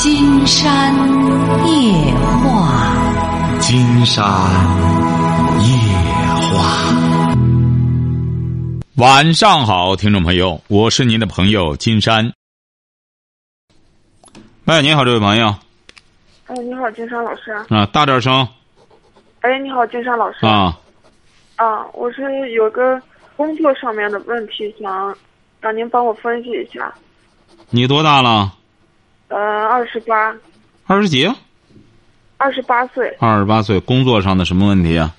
金山夜话，金山夜话。晚上好，听众朋友，我是您的朋友金山。喂，你好，这位朋友。哎，你好，金山老师。啊，大点声。哎，你好，金山老师。啊。啊，我是有个工作上面的问题，想让您帮我分析一下。你多大了？呃，二十八。二十几？二十八岁。二十八岁，工作上的什么问题啊？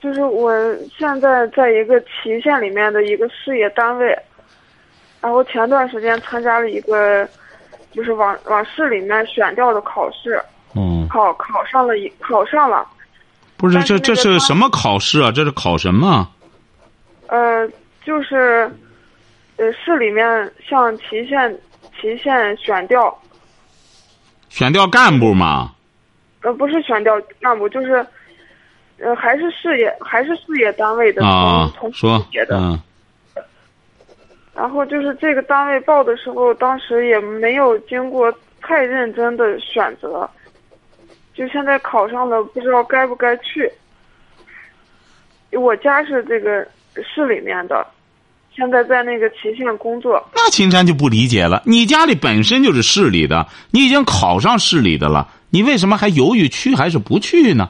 就是我现在在一个祁县里面的一个事业单位，然后前段时间参加了一个，就是往往市里面选调的考试。嗯。考考上了一考上了。不是这这是什么考试啊？这是考什么？呃，就是，呃，市里面像祁县祁县选调。选调干部吗？呃，不是选调干部，就是，呃，还是事业还是事业单位的啊，同说的。嗯。然后就是这个单位报的时候，当时也没有经过太认真的选择。就现在考上了，不知道该不该去。我家是这个市里面的，现在在那个祁县工作。那青山就不理解了，你家里本身就是市里的，你已经考上市里的了，你为什么还犹豫去还是不去呢？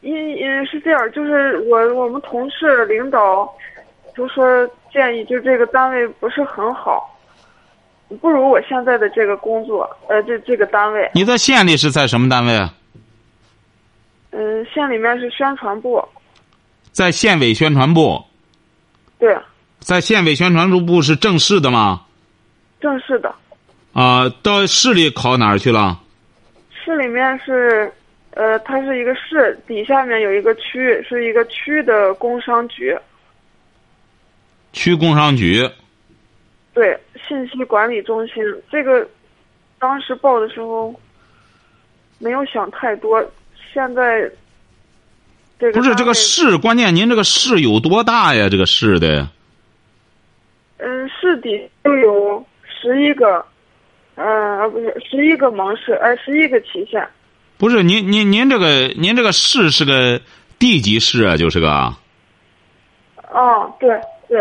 因因是这样，就是我我们同事领导就说建议，就这个单位不是很好。不如我现在的这个工作，呃，这这个单位。你在县里是在什么单位？嗯，县里面是宣传部。在县委宣传部。对。在县委宣传部是正式的吗？正式的。啊，到市里考哪儿去了？市里面是，呃，它是一个市，底下面有一个区，是一个区的工商局。区工商局。对，信息管理中心这个，当时报的时候没有想太多。现在这个不是这个市，关键您这个市有多大呀？这个市的，嗯，市底就有十一个，呃，不是十一个盟市，哎，十一个旗县。不是您您您这个您这个市是个地级市啊，就是个。哦，对对。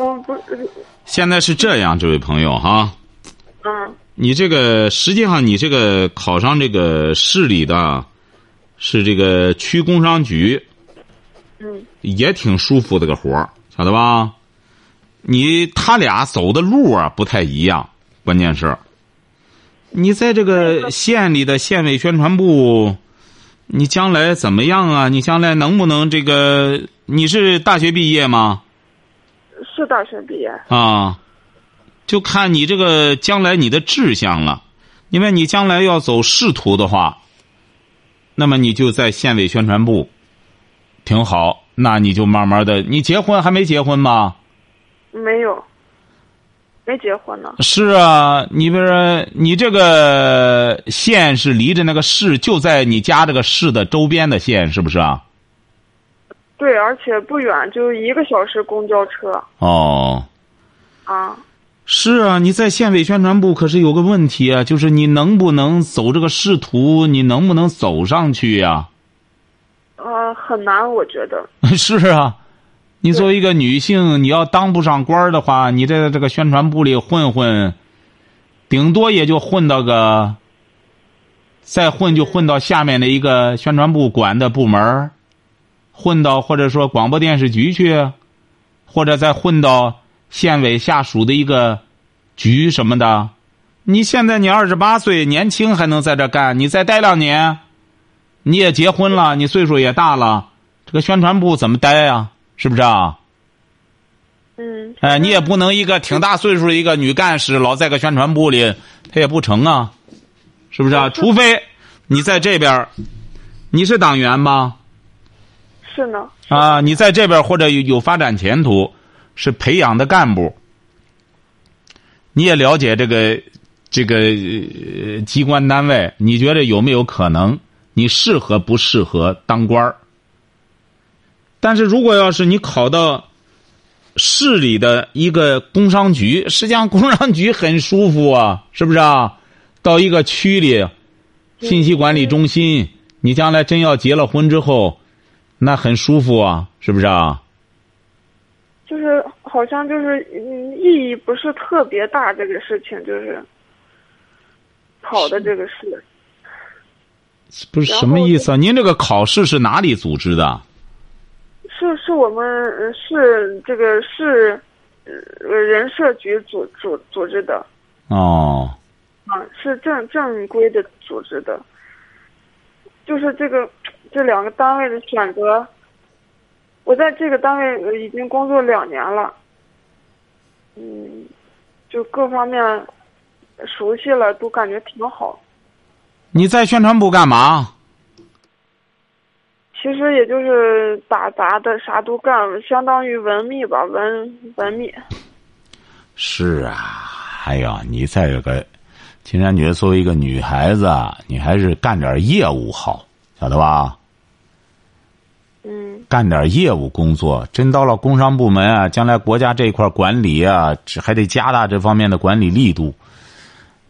嗯，不是。现在是这样，这位朋友哈。嗯。你这个实际上，你这个考上这个市里的，是这个区工商局。嗯。也挺舒服的个活儿，晓得吧？你他俩走的路啊不太一样，关键是，你在这个县里的县委宣传部，你将来怎么样啊？你将来能不能这个？你是大学毕业吗？是大学毕业啊，就看你这个将来你的志向了，因为你将来要走仕途的话，那么你就在县委宣传部，挺好。那你就慢慢的，你结婚还没结婚吗？没有，没结婚呢。是啊，你比如说，你这个县是离着那个市，就在你家这个市的周边的县，是不是啊？对，而且不远，就一个小时公交车。哦，啊，是啊，你在县委宣传部可是有个问题啊，就是你能不能走这个仕途，你能不能走上去呀？呃，很难，我觉得。是啊，你作为一个女性，你要当不上官的话，你在这个宣传部里混混，顶多也就混到个，再混就混到下面的一个宣传部管的部门混到或者说广播电视局去，或者再混到县委下属的一个局什么的。你现在你二十八岁，年轻还能在这干？你再待两年，你也结婚了，你岁数也大了，这个宣传部怎么待呀？是不是啊？嗯。哎，你也不能一个挺大岁数的一个女干事，老在个宣传部里，她也不成啊，是不是啊？除非你在这边，你是党员吗？是呢啊！你在这边或者有有发展前途，是培养的干部，你也了解这个这个机关单位，你觉得有没有可能你适合不适合当官儿？但是如果要是你考到市里的一个工商局，实际上工商局很舒服啊，是不是啊？到一个区里，信息管理中心，你将来真要结了婚之后，那很舒服啊，是不是啊？就是好像就是嗯意义不是特别大，这个事情就是考的这个事，不是什么意思啊？您这个考试是哪里组织的？是是我们呃市这个市呃人社局组组组织的。哦，啊，是正正规的组织的，就是这个这两个单位的选择，我在这个单位呃已经工作两年了，嗯，就各方面熟悉了，都感觉挺好。你在宣传部干嘛？其实也就是打杂的，啥都干，相当于文秘吧，文文秘。是啊，哎呀，你在这个金山觉作为一个女孩子，你还是干点业务好，晓得吧？嗯，干点业务工作，真到了工商部门啊，将来国家这一块管理啊，还得加大这方面的管理力度。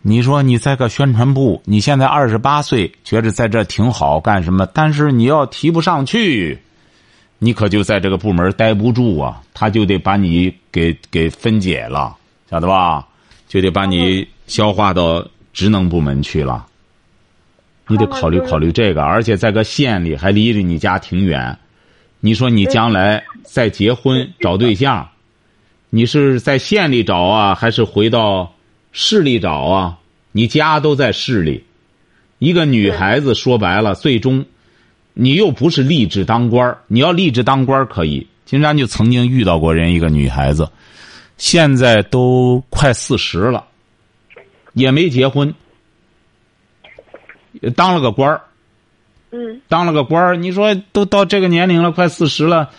你说你在个宣传部，你现在二十八岁，觉着在这挺好，干什么？但是你要提不上去，你可就在这个部门待不住啊，他就得把你给给分解了，晓得吧？就得把你消化到职能部门去了。你得考虑考虑这个，而且在个县里还离着你家挺远。你说你将来再结婚找对象，你是在县里找啊，还是回到市里找啊？你家都在市里，一个女孩子说白了，最终你又不是立志当官儿你要立志当官儿可以。金山就曾经遇到过人一个女孩子，现在都快四十了，也没结婚，当了个官儿。嗯，当了个官儿，你说都到这个年龄了，快四十了，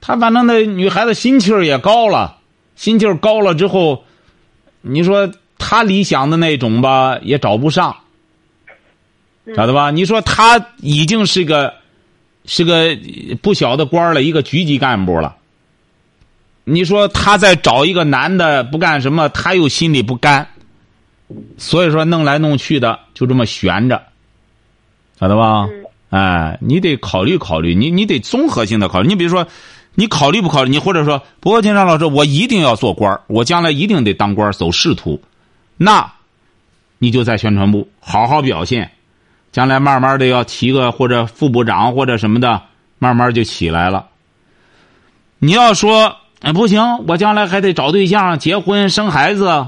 他反正那女孩子心气儿也高了，心气儿高了之后，你说她理想的那种吧，也找不上，晓得吧？你说她已经是个是个不小的官儿了，一个局级干部了。你说她再找一个男的不干什么，她又心里不甘，所以说弄来弄去的就这么悬着，晓得吧？嗯哎，你得考虑考虑，你你得综合性的考虑。你比如说，你考虑不考虑？你或者说，不过金山老师，我一定要做官我将来一定得当官走仕途，那，你就在宣传部好好表现，将来慢慢的要提个或者副部长或者什么的，慢慢就起来了。你要说，哎，不行，我将来还得找对象、结婚、生孩子。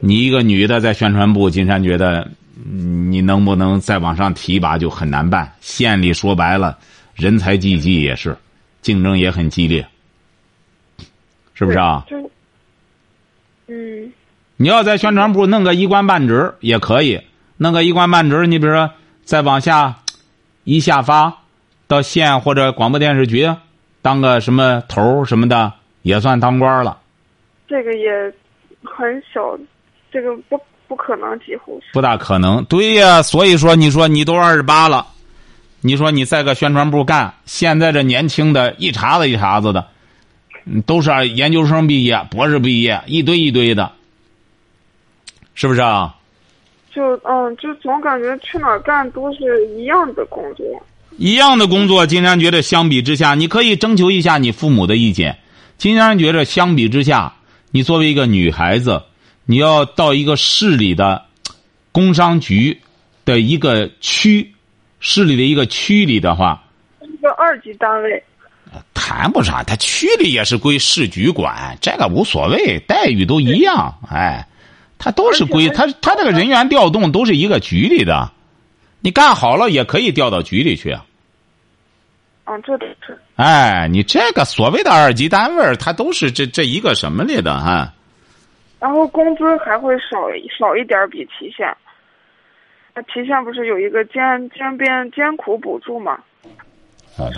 你一个女的在宣传部，金山觉得。你能不能再往上提拔就很难办。县里说白了，人才济济也是，竞争也很激烈，是不是啊？就，嗯，你要在宣传部弄个一官半职也可以，弄个一官半职，你比如说再往下一下发到县或者广播电视局当个什么头什么的，也算当官了。这个也很小，这个不。不可能，几乎是不大可能。对呀，所以说，你说你都二十八了，你说你在个宣传部干，现在这年轻的一茬子一茬子的，都是研究生毕业、博士毕业，一堆一堆的，是不是啊？就嗯，就总感觉去哪儿干都是一样的工作，一样的工作。金山觉得相比之下，你可以征求一下你父母的意见。金山觉得相比之下，你作为一个女孩子。你要到一个市里的工商局的一个区，市里的一个区里的话，一个二级单位，谈不上，他区里也是归市局管，这个无所谓，待遇都一样。哎，他都是归他，他这个人员调动都是一个局里的，你干好了也可以调到局里去啊。嗯，这都是。哎，你这个所谓的二级单位，他都是这这一个什么里的哈？然后工资还会少少一点比提现，那提现不是有一个艰艰边艰苦补助吗？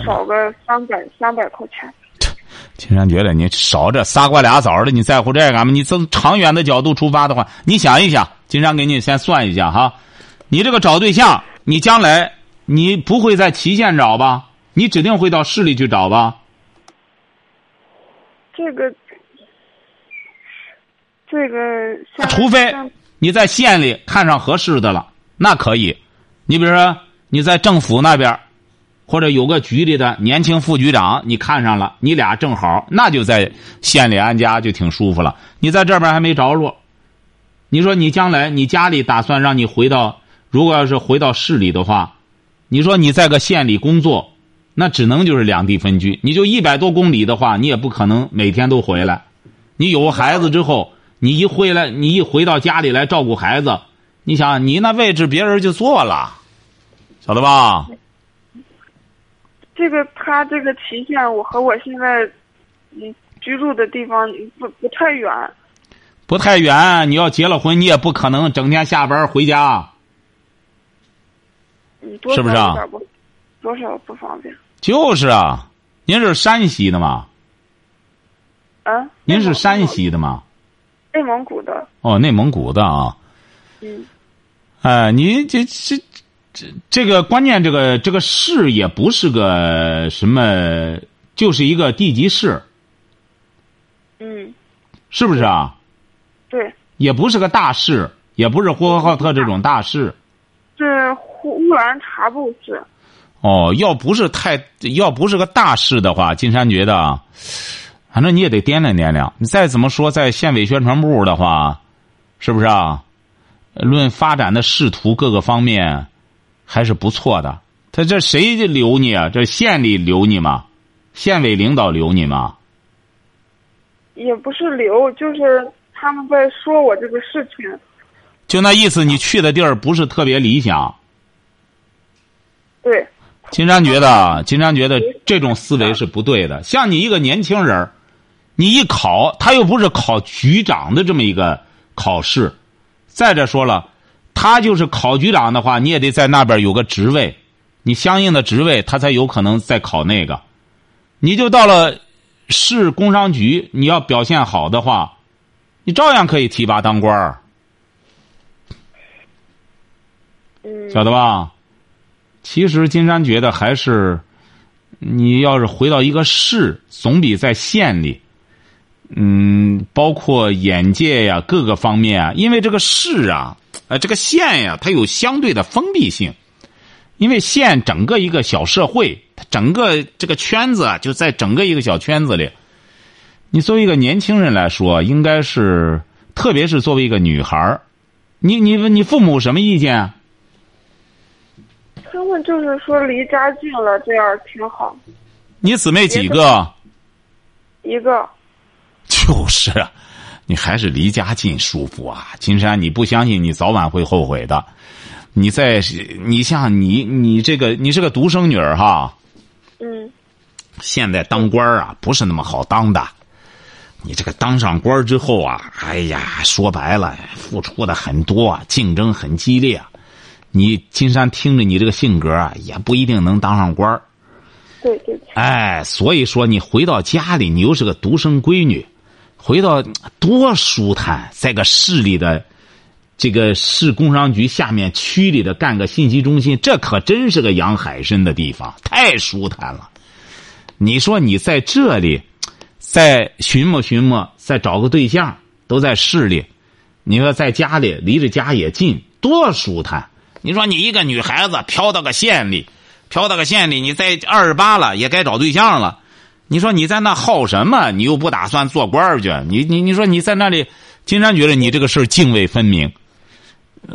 少个三百三百块钱。青山觉得你少这仨瓜俩枣的，你在乎这干嘛？你从长远的角度出发的话，你想一想，金山给你先算一下哈。你这个找对象，你将来你不会在祁县找吧？你指定会到市里去找吧？这个这个除非你在县里看上合适的了，那可以。你比如说你在政府那边，或者有个局里的年轻副局长，你看上了，你俩正好，那就在县里安家就挺舒服了。你在这边还没着落，你说你将来你家里打算让你回到，如果要是回到市里的话，你说你在个县里工作，那只能就是两地分居。你就一百多公里的话，你也不可能每天都回来。你有孩子之后，你一回来，你一回到家里来照顾孩子，你想你那位置别人就坐了，晓得吧？这个他这个期限，我和我现在嗯居住的地方不不太远，不太远，你要结了婚，你也不可能整天下班回家。是不是多少不方便就是啊，您是山西的吗？啊？您是山西的吗？蒙内蒙古的，哦，内蒙古的啊。嗯哎、你这这这这个关键，这个这个市也不是个什么，就是一个地级市，嗯，是不是啊？对，也不是个大市，也不是呼和浩特这种大市。是乌乌兰察布市，哦，要不是太，要不是个大市的话，金山觉得啊，反正你也得掂量掂量。你再怎么说，在县委宣传部的话，是不是啊？论发展的仕途各个方面，还是不错的。他这谁留你啊？这县里留你吗？县委领导留你吗？也不是留，就是他们在说我这个事情。就那意思，你去的地儿不是特别理想。对，金山觉得啊，金山觉得这种思维是不对的。像你一个年轻人儿你一考，他又不是考局长的这么一个考试。再者说了，他就是考局长的话，你也得在那边有个职位，你相应的职位，他才有可能再考那个。你就到了市工商局，你要表现好的话，你照样可以提拔当官晓得吧？其实金山觉得还是，你要是回到一个市，总比在县里，嗯，包括眼界呀各个方面啊，因为这个市啊，呃，这个县呀，它有相对的封闭性，因为县整个一个小社会，它整个这个圈子啊，就在整个一个小圈子里。你作为一个年轻人来说，应该是，特别是作为一个女孩儿，你你你父母什么意见啊？他们就是说离家近了，这样挺好。你姊妹几个？一个，就是啊，你还是离家近舒服啊！金山，你不相信，你早晚会后悔的。你在，你像你，你这个，你是个独生女儿哈。嗯现在当官儿啊，不是那么好当的。你这个当上官儿之后啊，哎呀，说白了，付出的很多啊，竞争很激烈。你金山听着你这个性格啊，也不一定能当上官对对，哎，所以说你回到家里，你又是个独生闺女，回到多舒坦，在个市里的这个市工商局下面区里的干个信息中心，这可真是个养海参的地方，太舒坦了。你说你在这里，再寻摸寻摸，再找个对象，都在市里，你说在家里离着家也近，多舒坦。你说你一个女孩子飘到个县里。飘到个县里，你在二十八了，也该找对象了。你说你在那耗什么？你又不打算做官儿去？你你你说你在那里，金山觉得你这个事儿泾渭分明，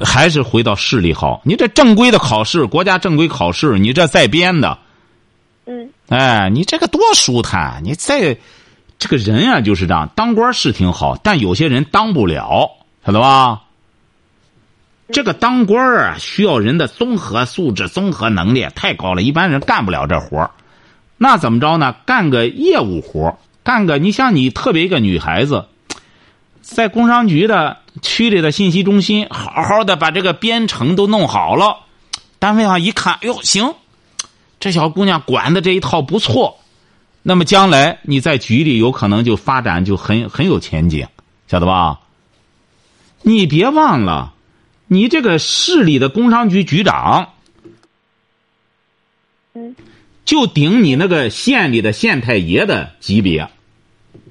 还是回到市里好。你这正规的考试，国家正规考试，你这在编的，嗯哎，你这个多舒坦！你在，这个人啊就是这样，当官是挺好，但有些人当不了，晓得吧？这个当官啊，需要人的综合素质、综合能力太高了，一般人干不了这活那怎么着呢？干个业务活干个你像你特别一个女孩子，在工商局的区里的信息中心，好好的把这个编程都弄好了，单位上一看，哎呦，行，这小姑娘管的这一套不错，那么将来你在局里有可能就发展就很很有前景，晓得吧？你别忘了。你这个市里的工商局局长，嗯，就顶你那个县里的县太爷的级别，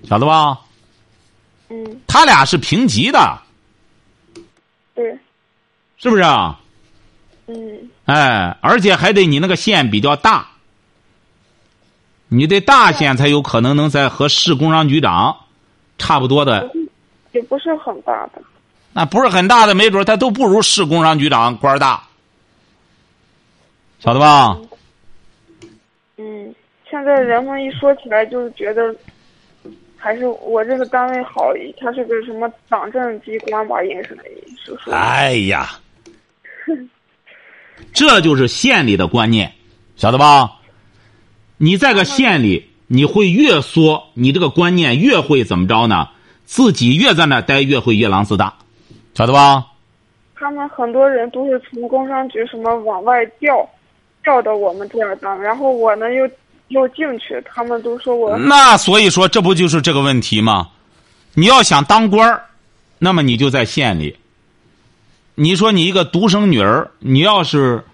晓得吧？嗯，他俩是平级的，对，是不是啊？嗯哎，而且还得你那个县比较大，你得大县才有可能能在和市工商局长差不多的，也不是很大的。那不是很大的，没准他都不如市工商局长官大，晓得吧？嗯，现在人们一说起来，就是觉得还是我这个单位好，它是个什么党政机关吧，应该是。哎呀，这就是县里的观念，晓得吧？你在个县里，你会越缩，你这个观念越会怎么着呢？自己越在那待，越会越狼自大，晓得吧？他们很多人都是从工商局什么往外调，调到我们这儿当，然后我呢又要进去，他们都说我那所以说，这不就是这个问题吗？你要想当官儿，那么你就在县里。你说你一个独生女儿，你要是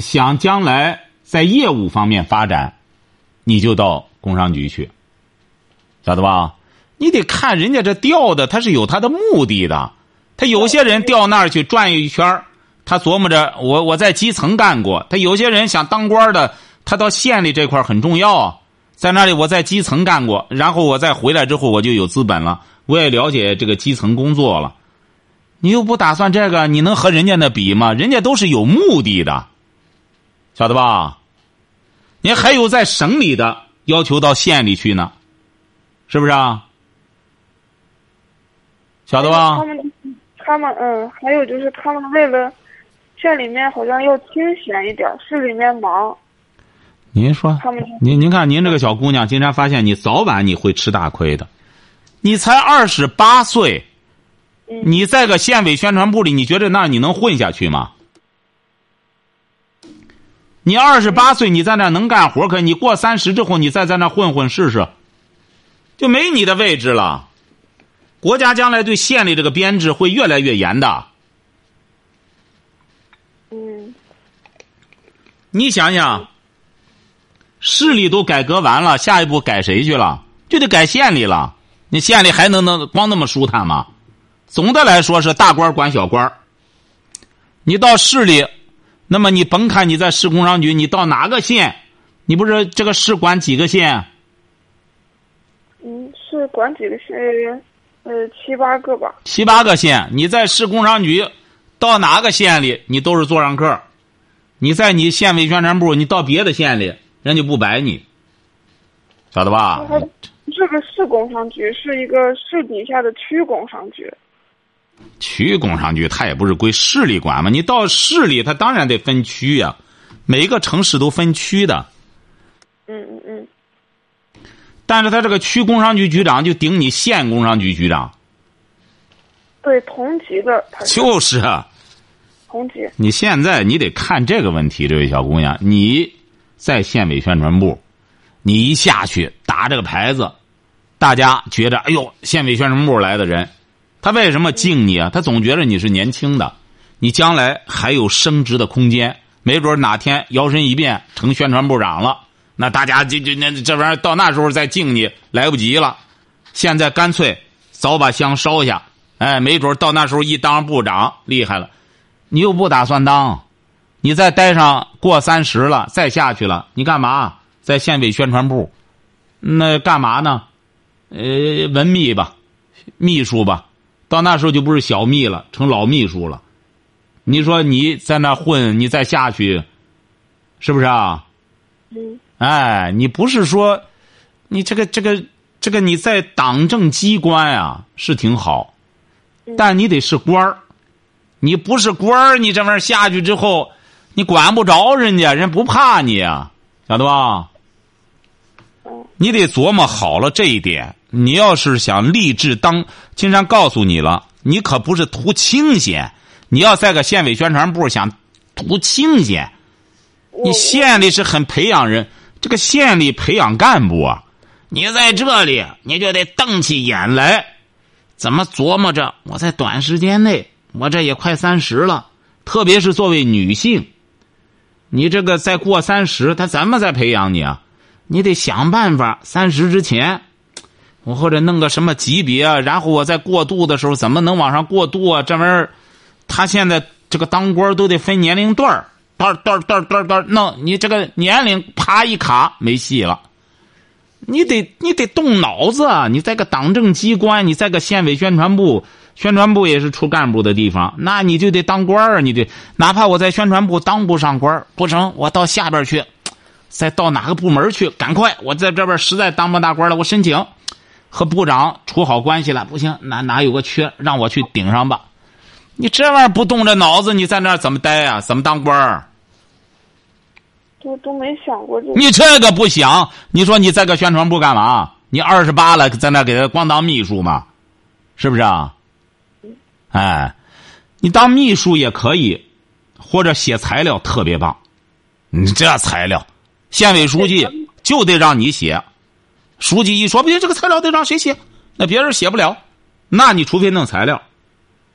想将来在业务方面发展，你就到工商局去，晓得吧？你得看人家这调的，他是有他的目的的。他有些人调那儿去转一圈他琢磨着我我在基层干过。他有些人想当官的，他到县里这块很重要啊。在那里我在基层干过，然后我再回来之后我就有资本了，我也了解这个基层工作了。你又不打算这个，你能和人家那比吗？人家都是有目的的，晓得吧？你还有在省里的要求到县里去呢，是不是啊？晓得吧他？们他们嗯，还有就是他们为了县里面好像要清闲一点，市里面忙，您说，您您看您这个小姑娘，今天发现你早晚你会吃大亏的。你才二十八岁，嗯你在个县委宣传部里，你觉得那你能混下去吗？你二十八岁，你在那能干活，可你过三十之后，你再在那混混试试，就没你的位置了。国家将来对县里这个编制会越来越严的。嗯你想想，市里都改革完了，下一步改谁去了？就得改县里了。你县里还能能光那么舒坦吗？总的来说是大官管小官你到市里，那么你甭看你在市工商局，你到哪个县，你不是这个市管几个县？嗯，是管几个县，呃七八个吧。七八个县，你在市工商局，到哪个县里，你都是座上客。你在你县委宣传部，你到别的县里，人家不摆你，晓得吧？这个市工商局是一个市底下的区工商局。区工商局它也不是归市里管嘛，你到市里，它当然得分区呀、每一个城市都分区的。嗯嗯嗯，但是他这个区工商局局长就顶你县工商局局长，对，同级的，就是啊。同级。你现在你得看这个问题，这位小姑娘，你在县委宣传部，你一下去打这个牌子，大家觉得哎呦，县委宣传部来的人，他为什么敬你啊？他总觉得你是年轻的，你将来还有升职的空间，没准哪天摇身一变成宣传部长了，那大家就就那这玩意儿到那时候再敬你来不及了。现在干脆早把香烧下，哎，没准到那时候一当部长厉害了。你又不打算当，你再待上过三十了，再下去了，你干嘛？在县委宣传部，那干嘛呢？呃，文秘吧，秘书吧，到那时候就不是小秘了，成老秘书了。你说你在那混，你再下去，是不是啊？嗯哎，你不是说，你这个这个这个你在党政机关啊是挺好，但你得是官儿。你不是官儿，你这玩意儿下去之后，你管不着人家，人不怕你啊，晓得吧？你得琢磨好了这一点。你要是想立志当，金山告诉你了，你可不是图清闲。你要在个县委宣传部想图清闲，你县里是很培养人，这个县里培养干部啊，你在这里你就得瞪起眼来，怎么琢磨着？我在短时间内，我这也快三十了，特别是作为女性，你这个再过三十，他怎么再培养你啊？你得想办法，三十之前，我或者弄个什么级别，然后我在过渡的时候怎么能往上过渡啊？这玩意儿，他现在这个当官都得分年龄段儿，段段段段段弄，你这个年龄啪一卡没戏了。你得你得动脑子啊！你在个党政机关，你在个县委宣传部，宣传部也是出干部的地方，那你就得当官儿，你得哪怕我在宣传部当不上官不成，我到下边去，再到哪个部门去，赶快！我在这边实在当不大官了，我申请。和部长处好关系了，不行，哪哪有个缺，让我去顶上吧。你这玩意儿不动着脑子，你在那儿怎么待啊？怎么当官儿？都都没想过这。你这个不想？你说你在个宣传部干嘛？你二十八了，在那给他光当秘书嘛？是不是啊？哎，你当秘书也可以，或者写材料特别棒。你这材料，县委书记就得让你写。书记一说不行，这个材料得让谁写？那别人写不了，那你除非弄材料。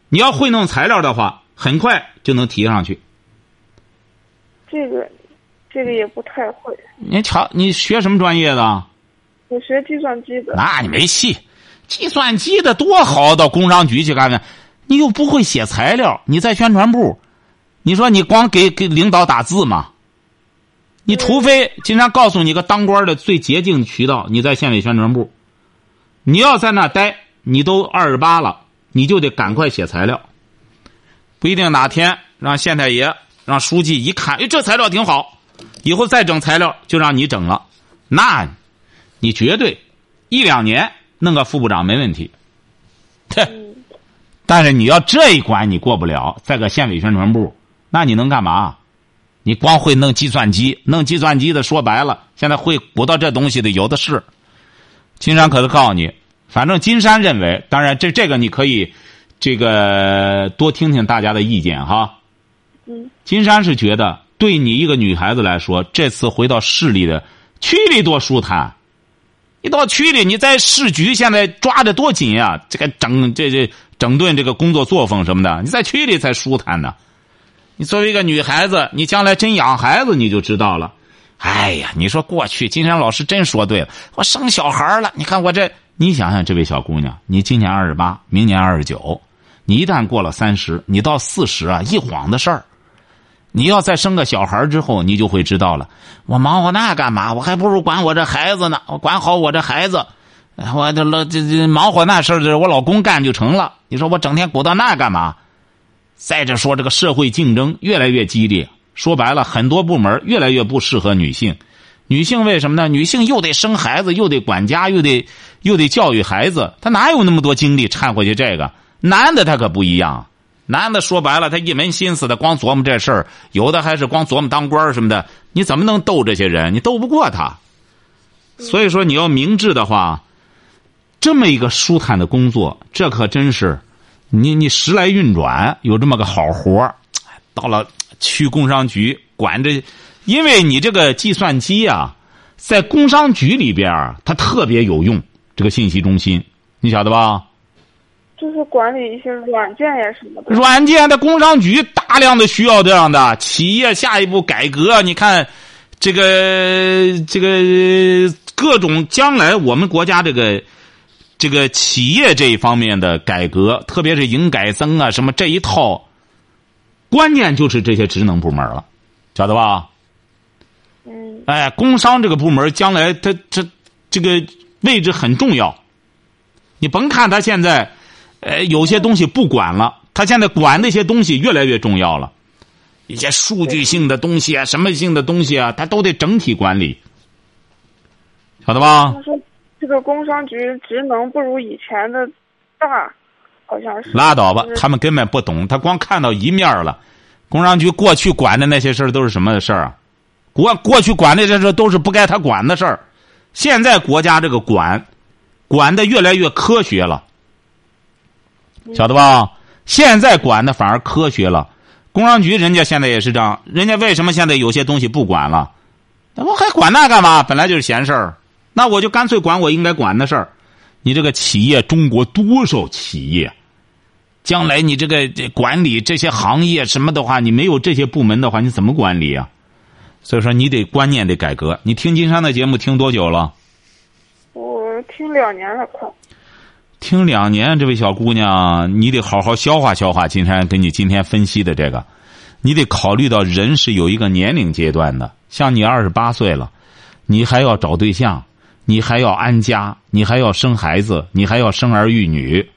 你要会弄材料的话，很快就能提上去。这个，这个也不太会。你瞧，你学什么专业的？我学计算机的。那你没戏，计算机的多好，到工商局去干干。你又不会写材料，你在宣传部，你说你光给给领导打字吗？你除非经常告诉你个当官的最捷径渠道，你在县委宣传部，你要在那待，你都二十八了，你就得赶快写材料。不一定哪天让县太爷、让书记一看，哎，这材料挺好，以后再整材料就让你整了，那，你绝对一两年弄个副部长没问题。哼，但是你要这一关你过不了，在个县委宣传部，那你能干嘛？你光会弄计算机，弄计算机的说白了，现在会鼓捣这东西的有的是。金山可是告诉你，反正金山认为，当然这这个你可以，这个多听听大家的意见哈。嗯。金山是觉得，对你一个女孩子来说，这次回到市里的区里多舒坦。你到区里，你在市局现在抓的多紧呀，这个整这这整顿这个工作作风什么的，你在区里才舒坦呢。你作为一个女孩子，你将来真养孩子，你就知道了。哎呀，你说过去金山老师真说对了，我生小孩了。你看我这，你想想，这位小姑娘，你今年二十八，明年二十九，你一旦过了三十，你到四十啊，一晃的事儿。你要再生个小孩之后，你就会知道了。我忙活那干嘛？我还不如管我这孩子呢。我管好我这孩子，我这老这这忙活那事儿，我老公干就成了。你说我整天鼓捣那干嘛？再者说，这个社会竞争越来越激烈，说白了，很多部门越来越不适合女性。女性为什么呢？女性又得生孩子，又得管家，又得又得教育孩子，她哪有那么多精力掺和去这个？男的他可不一样，男的说白了，他一门心思的光琢磨这事儿，有的还是光琢磨当官什么的。你怎么能斗这些人？你斗不过他。所以说，你要明智的话，这么一个舒坦的工作，这可真是。你你时来运转，有这么个好活到了区工商局管这，因为你这个计算机啊，在工商局里边它特别有用。这个信息中心，你晓得吧？就是管理一些软件呀什么的。软件的工商局大量的需要这样的企业下一步改革，你看，这个这个各种将来我们国家这个。这个企业这一方面的改革，特别是营改增啊，什么这一套，关键就是这些职能部门了，晓得吧？嗯。哎，工商这个部门将来它这这个位置很重要。你甭看他现在，呃，有些东西不管了，他现在管那些东西越来越重要了，一些数据性的东西啊，什么性的东西啊，它都得整体管理，晓得吧？这个工商局职能不如以前的大，好像是。拉倒吧，他们根本不懂，他光看到一面了。工商局过去管的那些事儿都是什么事儿啊？国过去管的这事都是不该他管的事儿。现在国家这个管，管的越来越科学了，晓得吧？现在管的反而科学了。工商局人家现在也是这样，人家为什么现在有些东西不管了？那我还管那干嘛？本来就是闲事儿。那我就干脆管我应该管的事儿。你这个企业，中国多少企业？将来你这个管理这些行业什么的话，你没有这些部门的话，你怎么管理啊？所以说，你得观念得改革。你听金山的节目听多久了？我听两年了，快。听两年，这位小姑娘，你得好好消化消化。金山给你今天分析的这个，你得考虑到人是有一个年龄阶段的。像你二十八岁了，你还要找对象，你还要安家，你还要生孩子，你还要生儿育女。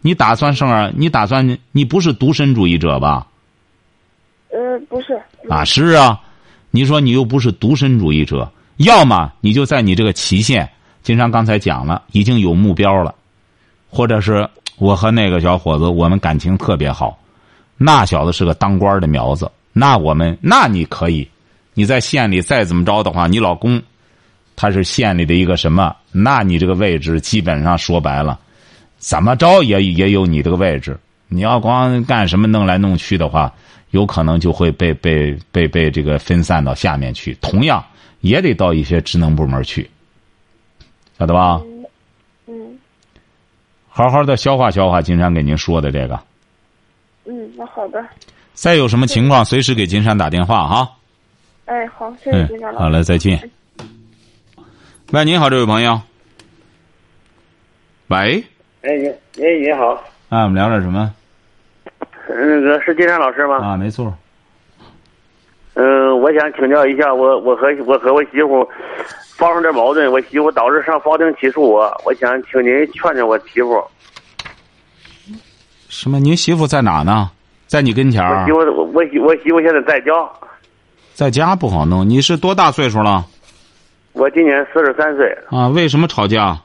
你打算生儿？你打算？你不是独身主义者吧？呃，不是。啊，是啊。你说你又不是独身主义者，要么你就在你这个期限。金山刚才讲了，已经有目标了。或者是我和那个小伙子，我们感情特别好，那小子是个当官的苗子，那我们那你可以，你在县里再怎么着的话，你老公他是县里的一个什么，那你这个位置基本上说白了，怎么着也也有你这个位置。你要光干什么弄来弄去的话，有可能就会被被被被这个分散到下面去，同样也得到一些职能部门去，晓得吧？嗯好好的消化消化金山给您说的这个。嗯，那好的。再有什么情况，随时给金山打电话哈。哎，好，谢谢金山老师。好嘞，再见。喂，您好，这位朋友。喂。哎，你哎，你好。啊，我们聊点什么？那个是金山老师吗？啊，没错。嗯，我想请教一下，我我和我和我媳妇。发生点矛盾，我媳妇导致上法庭起诉我，我想请您劝劝我媳妇。什么？您媳妇在哪呢？在你跟前儿？我媳妇，我媳我媳妇现在在家。在家不好弄。你是多大岁数了？我今年四十三岁。啊，为什么吵架？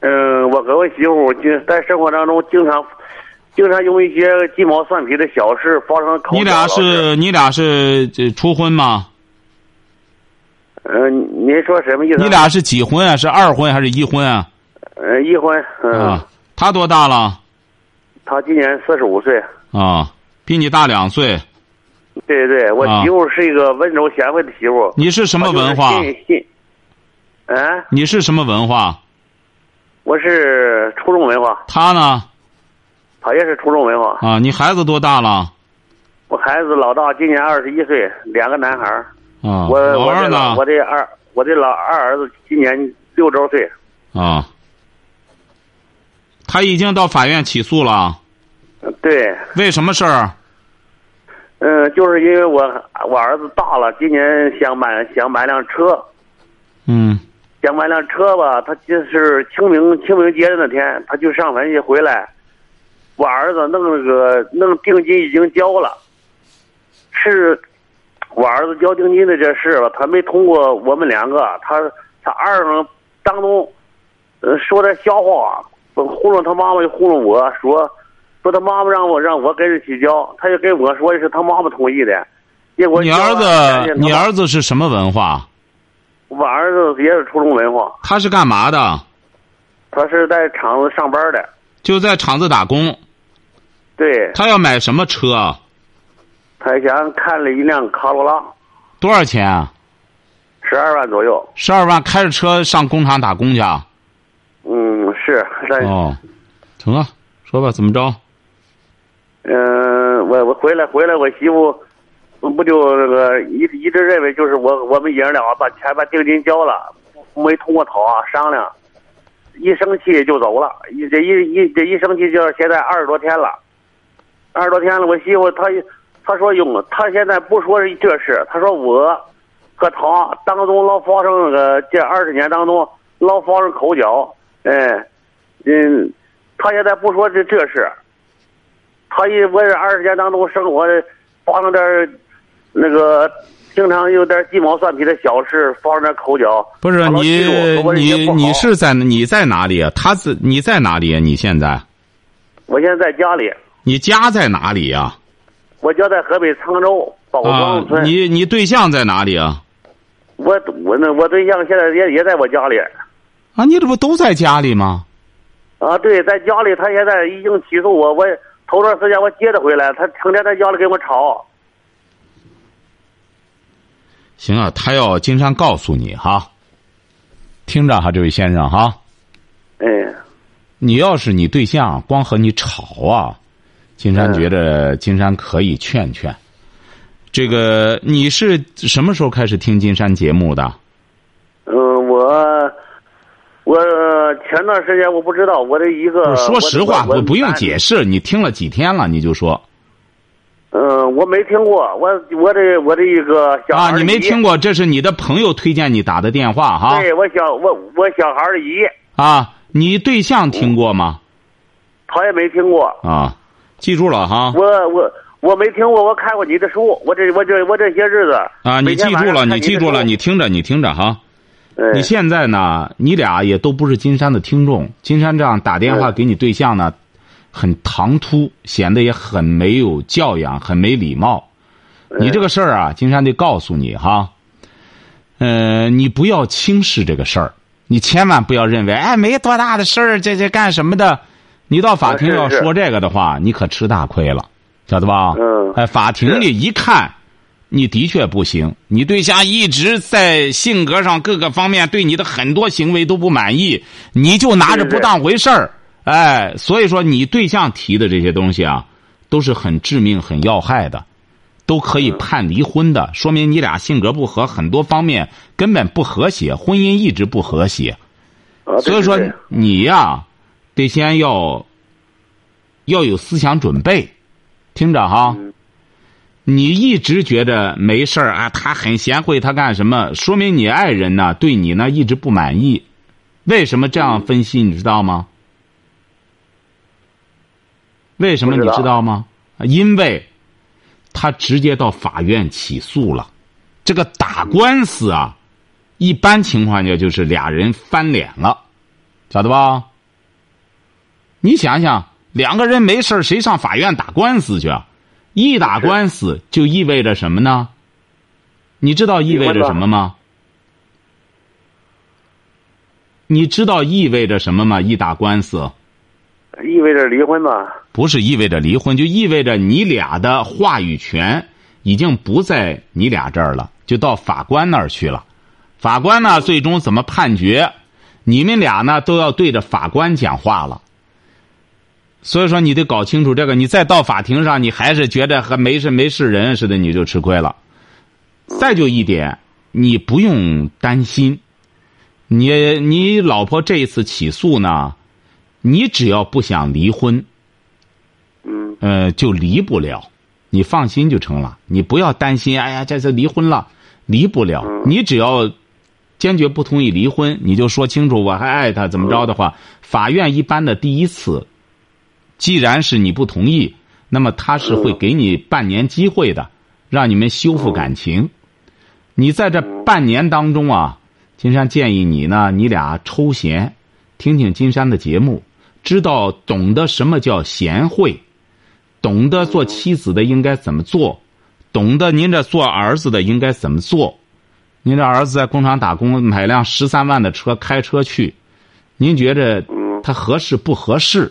嗯，我和我媳妇就在生活当中经常，经常用一些鸡毛蒜皮的小事发生口角。你俩是你俩是初婚吗？嗯，您说什么意思？你俩是几婚啊？是二婚还是一婚啊？呃，一婚。啊，他多大了？他今年四十五岁。啊，比你大两岁。对对，我媳妇是一个温柔贤惠的媳妇。你是什么文化？信信。啊？你是什么文化？我是初中文化。他呢？他也是初中文化。啊，你孩子多大了？我孩子老大今年二十一岁，两个男孩。啊，我老二呢？我的二，我的老二儿子今年六周岁。啊，他已经到法院起诉了。对。为什么事儿？嗯，就是因为我我儿子大了，今年想买想买辆车。嗯。想买辆车吧，他就是清明清明节的那天，他就上坟去回来，我儿子弄那个弄定金已经交了，是。我儿子交定金的这事吧，他没通过我们两个，他他二声当中，呃，说点瞎话，糊弄他妈妈，又糊弄我说，说他妈妈让我让我跟着去交，他就跟我说的是他妈妈同意的。结果你儿子，你儿子是什么文化？我儿子也是初中文化。他是干嘛的？他是在厂子上班的。就在厂子打工。对。他要买什么车？他想看了一辆卡罗拉，多少钱啊？十二万左右。十二万，开着车上工厂打工去？嗯，是。哦，成啊，说吧，怎么着？嗯，我我回来回来，我媳妇不就那个一一直认为就是我我们爷俩把钱把定金交了，没通过讨啊商量，一生气就走了。一这一一这一生气就是现在二十多天了，二十多天了，我媳妇她。她说用，她现在不说这事，她说我和他当中老发生那个这二十年当中老发生口角，哎，嗯，她现在不说这这事，他一我这二十年当中生活的发生点那个经常有点鸡毛蒜皮的小事，发生点口角。不是你你你是在你在哪里啊？他在你在哪里啊？你现在？我现在在家里。你家在哪里啊？我家在河北沧州宝庄村。你你对象在哪里啊？我我那我对象现在也也在我家里。啊，你这不都在家里吗？啊，对，在家里。他现在已经起诉我，我头段时间我接他回来，他成天在家里跟我吵。行啊，他要金山告诉你哈，听着哈，这位先生哈。哎。你要是你对象光和你吵啊。金山觉得金山可以劝劝，这个你是什么时候开始听金山节目的？嗯，我我前段时间我不知道我的一个，说实话，我我不用解释，你听了几天了，你就说。嗯，我没听过，我我的我的一个小啊，你没听过？这是你的朋友推荐你打的电话哈。对，我小我我小孩的姨。啊，你对象听过吗？他也没听过。啊，记住了哈。我我我没听过，我看过你的书，我这我这我这些日子。啊，你记住了，你记住了，你听着，你听着哈。你现在呢？你俩也都不是金山的听众，金山这样打电话给你对象呢。很唐突，显得也很没有教养，很没礼貌。你这个事儿啊，金山得告诉你哈，呃，你不要轻视这个事儿，你千万不要认为哎没多大的事儿，这这干什么的？你到法庭要说这个的话，你可吃大亏了，晓得吧？嗯。哎，法庭里一看，你的确不行，你对象一直在性格上各个方面对你的很多行为都不满意，你就拿着不当回事儿。哎，所以说你对象提的这些东西啊，都是很致命、很要害的，都可以判离婚的。说明你俩性格不合，很多方面根本不和谐，婚姻一直不和谐。所以说你呀，得先要要有思想准备，听着哈。你一直觉得没事儿啊，他很贤惠，他干什么？说明你爱人呢对你呢一直不满意。为什么这样分析？你知道吗？为什么你知道吗？因为，他直接到法院起诉了。这个打官司啊，一般情况下就是俩人翻脸了，晓得吧？你想想，两个人没事谁上法院打官司去啊？一打官司就意味着什么呢？你知道意味着什么吗？你知道意味着什么吗？一打官司。意味着离婚吗？不是意味着离婚，就意味着你俩的话语权已经不在你俩这儿了，就到法官那儿去了。法官呢，最终怎么判决？你们俩呢，都要对着法官讲话了。所以说，你得搞清楚这个。你再到法庭上，你还是觉得和没事没事人似的，你就吃亏了。再就一点，你不用担心，你你老婆这一次起诉呢？你只要不想离婚，嗯，呃，就离不了，你放心就成了。你不要担心，哎呀，这次离婚了，离不了。你只要坚决不同意离婚，你就说清楚我还爱他，怎么着的话，法院一般的第一次，既然是你不同意，那么他是会给你半年机会的，让你们修复感情。你在这半年当中啊，金山建议你呢，你俩抽闲，听听金山的节目。知道懂得什么叫贤惠，懂得做妻子的应该怎么做，懂得您这做儿子的应该怎么做。您这儿子在工厂打工，买辆十三万的车开车去，您觉着他合适不合适？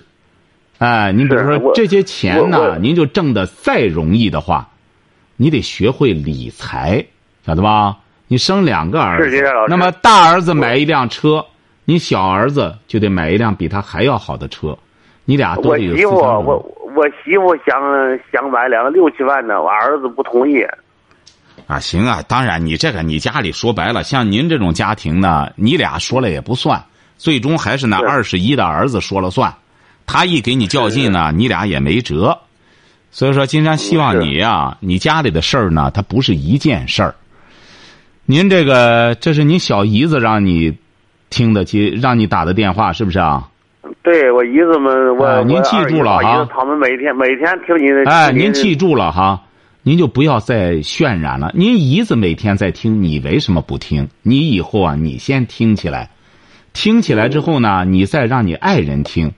哎，您比如说这些钱呢，您就挣的再容易的话，你得学会理财，晓得吧？你生两个儿子，那么大儿子买一辆车。你小儿子就得买一辆比他还要好的车，你俩都得有我媳妇，我我媳妇想想买辆六七万的，我儿子不同意。啊，行啊，当然你这个你家里说白了，像您这种家庭呢，你俩说了也不算，最终还是那二十一的儿子说了算，他一给你较劲呢，你俩也没辙。所以说，金山希望你呀，你家里的事儿呢，它不是一件事儿。您这个，这是您小姨子让你。听的接，让你打的电话是不是啊？对我姨子们，我您记住了哈。他们每天每天听您的。哎，您记住了哈，您就不要再渲染了。您姨子每天在听，你为什么不听？你以后啊，你先听起来，听起来之后呢，你再让你爱人听，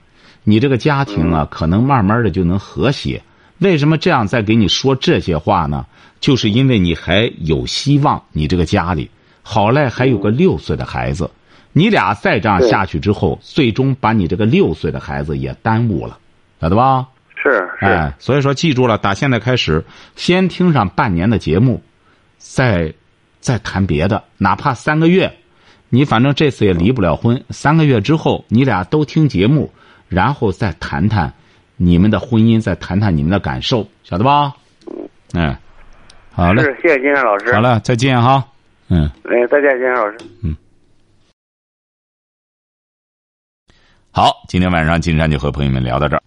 你这个家庭啊，可能慢慢的就能和谐。为什么这样再给你说这些话呢？就是因为你还有希望，你这个家里好赖还有个六岁的孩子。你俩再这样下去之后，最终把你这个六岁的孩子也耽误了，晓得吧？是是。哎，所以说记住了，打现在开始，先听上半年的节目，再再谈别的，哪怕三个月，你反正这次也离不了婚。三个月之后，你俩都听节目，然后再谈谈你们的婚姻，再谈谈你们的感受，晓得吧？嗯，好嘞。是，谢谢金山老师。好了，再见哈。嗯。哎，再见，金山老师。嗯。好，今天晚上金山就和朋友们聊到这儿。